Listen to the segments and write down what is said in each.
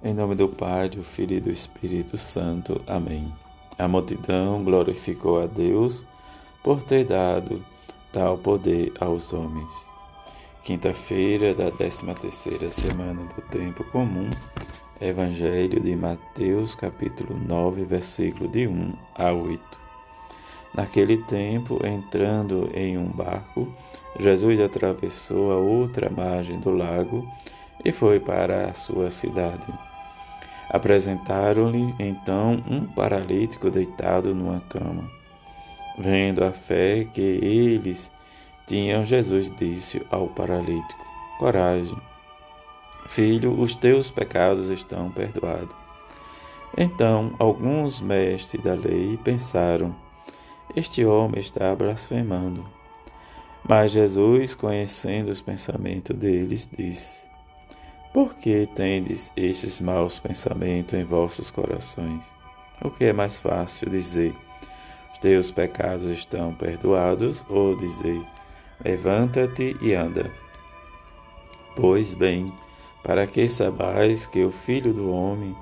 Em nome do Pai, do Filho e do Espírito Santo. Amém. A multidão glorificou a Deus por ter dado tal poder aos homens. Quinta-feira da 13 terceira semana do tempo comum. Evangelho de Mateus, capítulo 9, versículo de 1 a 8. Naquele tempo, entrando em um barco, Jesus atravessou a outra margem do lago e foi para a sua cidade. Apresentaram-lhe então um paralítico deitado numa cama. Vendo a fé que eles tinham, Jesus disse ao paralítico: Coragem, filho, os teus pecados estão perdoados. Então alguns mestres da lei pensaram: Este homem está blasfemando. Mas Jesus, conhecendo os pensamentos deles, disse: por que tendes estes maus pensamentos em vossos corações? O que é mais fácil dizer: Os teus pecados estão perdoados, ou dizer: Levanta-te e anda? Pois bem, para que sabais que o Filho do Homem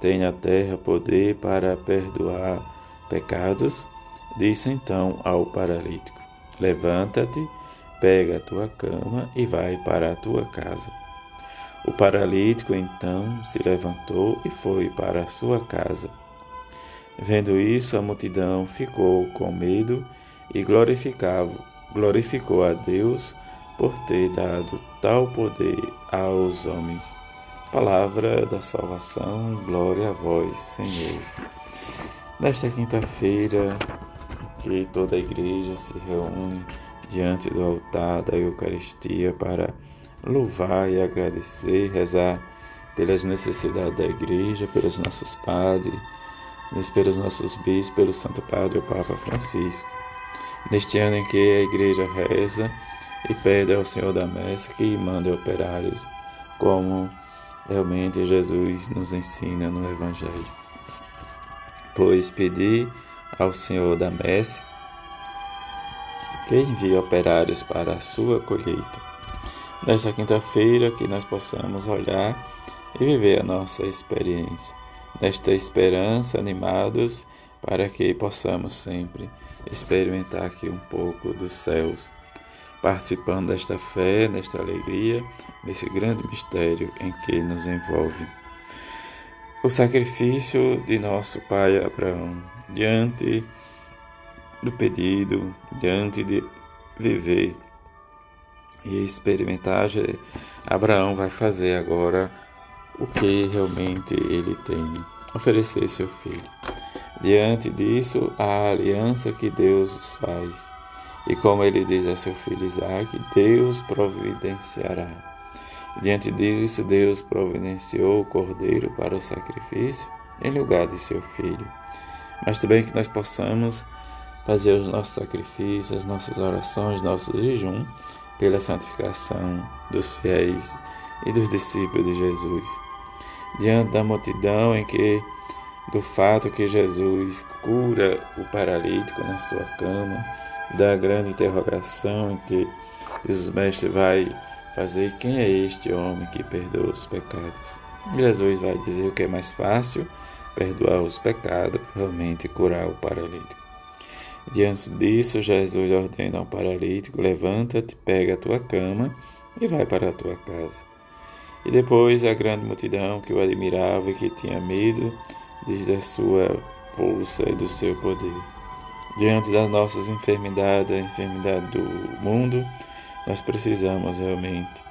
tem na terra poder para perdoar pecados, disse então ao paralítico: Levanta-te, pega a tua cama e vai para a tua casa. O paralítico então se levantou e foi para sua casa. Vendo isso, a multidão ficou com medo e glorificava, glorificou a Deus por ter dado tal poder aos homens. Palavra da salvação, glória a vós, Senhor. Nesta quinta-feira, que toda a igreja se reúne diante do altar da Eucaristia para louvar e agradecer, rezar pelas necessidades da igreja, pelos nossos padres, pelos nossos bispos, pelo Santo Padre, o Papa Francisco. Neste ano em que a igreja reza e pede ao Senhor da Messe que mande operários, como realmente Jesus nos ensina no Evangelho. Pois pedi ao Senhor da Messe que envie operários para a sua colheita nesta quinta-feira que nós possamos olhar e viver a nossa experiência, nesta esperança, animados para que possamos sempre experimentar aqui um pouco dos céus, participando desta fé, desta alegria, desse grande mistério em que nos envolve. O sacrifício de nosso pai Abraão diante do pedido, diante de viver e experimentar, Abraão vai fazer agora o que realmente ele tem, oferecer seu filho. Diante disso, a aliança que Deus faz. E como ele diz a seu filho Isaac, Deus providenciará. Diante disso, Deus providenciou o cordeiro para o sacrifício em lugar de seu filho. Mas também que nós possamos fazer os nossos sacrifícios, as nossas orações, nossos jejum pela santificação dos fiéis e dos discípulos de Jesus. Diante da multidão em que do fato que Jesus cura o paralítico na sua cama, da grande interrogação em que Jesus Mestre vai fazer quem é este homem que perdoa os pecados. Jesus vai dizer o que é mais fácil, perdoar os pecados, realmente curar o paralítico. Diante disso, Jesus ordena ao paralítico: Levanta-te, pega a tua cama e vai para a tua casa. E depois a grande multidão que o admirava e que tinha medo desde a sua força e do seu poder. Diante das nossas enfermidades, a enfermidade do mundo, nós precisamos realmente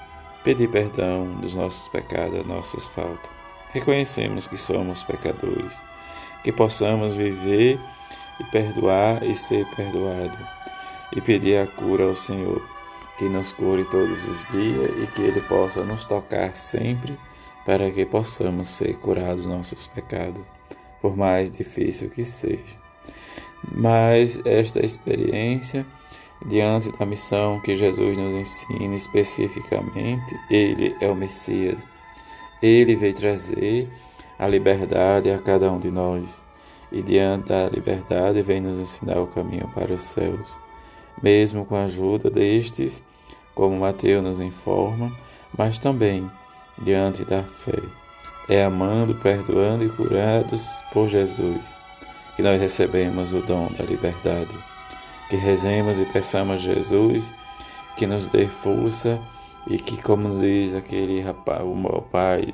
pedir perdão dos nossos pecados, das nossas faltas. Reconhecemos que somos pecadores, que possamos viver e perdoar e ser perdoado, e pedir a cura ao Senhor, que nos cure todos os dias e que Ele possa nos tocar sempre para que possamos ser curados dos nossos pecados, por mais difícil que seja. Mas esta experiência, diante da missão que Jesus nos ensina especificamente, Ele é o Messias. Ele veio trazer a liberdade a cada um de nós e diante da liberdade vem nos ensinar o caminho para os céus. Mesmo com a ajuda destes, como Mateus nos informa, mas também diante da fé. É amando, perdoando e curados por Jesus que nós recebemos o dom da liberdade. Que rezemos e peçamos a Jesus que nos dê força e que, como diz aquele rapaz, o meu pai,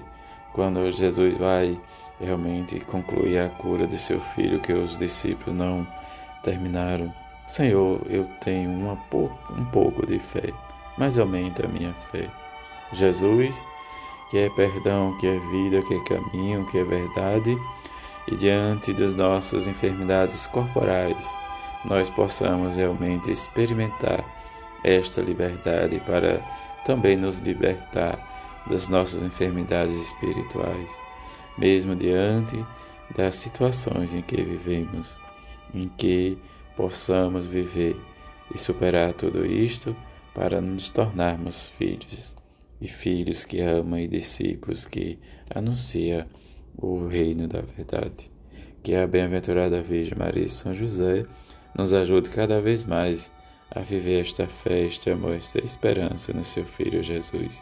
quando Jesus vai realmente concluir a cura de seu filho, que os discípulos não terminaram. Senhor, eu tenho uma, um pouco de fé, mas aumenta a minha fé. Jesus, que é perdão, que é vida, que é caminho, que é verdade, e diante das nossas enfermidades corporais, nós possamos realmente experimentar esta liberdade para também nos libertar das nossas enfermidades espirituais, mesmo diante das situações em que vivemos, em que possamos viver e superar tudo isto para nos tornarmos filhos e filhos que amam e discípulos que anunciam o reino da verdade. Que a bem-aventurada Virgem Maria e São José nos ajude cada vez mais a viver esta fé, este amor, esta esperança no seu Filho Jesus.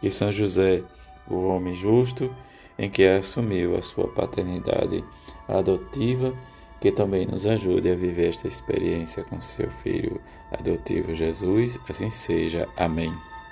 Que São José, o homem justo, em que assumiu a sua paternidade adotiva, que também nos ajude a viver esta experiência com seu Filho adotivo Jesus. Assim seja. Amém.